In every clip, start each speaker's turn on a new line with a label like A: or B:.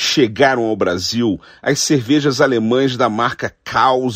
A: Chegaram ao Brasil as cervejas alemãs da marca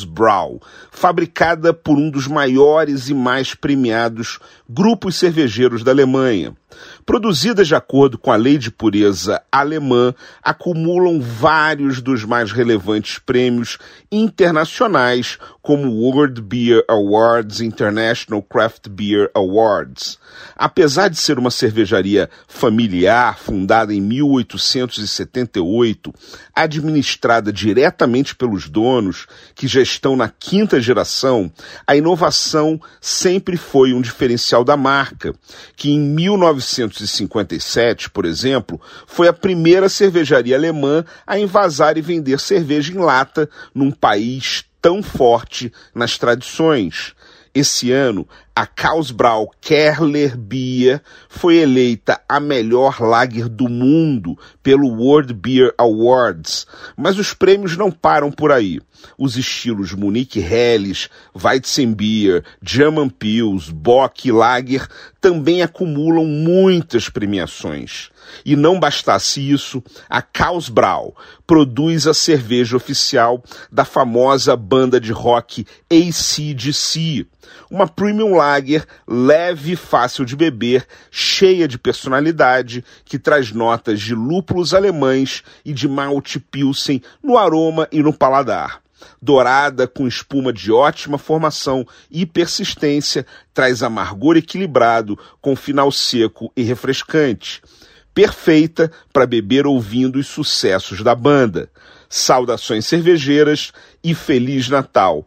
A: Brau, fabricada por um dos maiores e mais premiados grupos cervejeiros da Alemanha. Produzidas de acordo com a lei de pureza alemã, acumulam vários dos mais relevantes prêmios internacionais, como World Beer Awards, International Craft Beer Awards. Apesar de ser uma cervejaria familiar, fundada em 1878, administrada diretamente pelos donos, que já estão na quinta geração, a inovação sempre foi um diferencial da marca, que em 1900 1957, por exemplo, foi a primeira cervejaria alemã a invasar e vender cerveja em lata num país tão forte nas tradições. Esse ano, a Kausbrau Kerler Beer foi eleita a melhor lager do mundo pelo World Beer Awards. Mas os prêmios não param por aí. Os estilos Munich Helles, Weizenbier, German Pils, Bock e Lager também acumulam muitas premiações. E não bastasse isso, a Kausbrau produz a cerveja oficial da famosa banda de rock ACDC, uma premium lager leve fácil de beber, cheia de personalidade, que traz notas de lúpulos alemães e de malte pilsen no aroma e no paladar. Dourada com espuma de ótima formação e persistência, traz amargor equilibrado com final seco e refrescante. Perfeita para beber ouvindo os sucessos da banda. Saudações cervejeiras e Feliz Natal!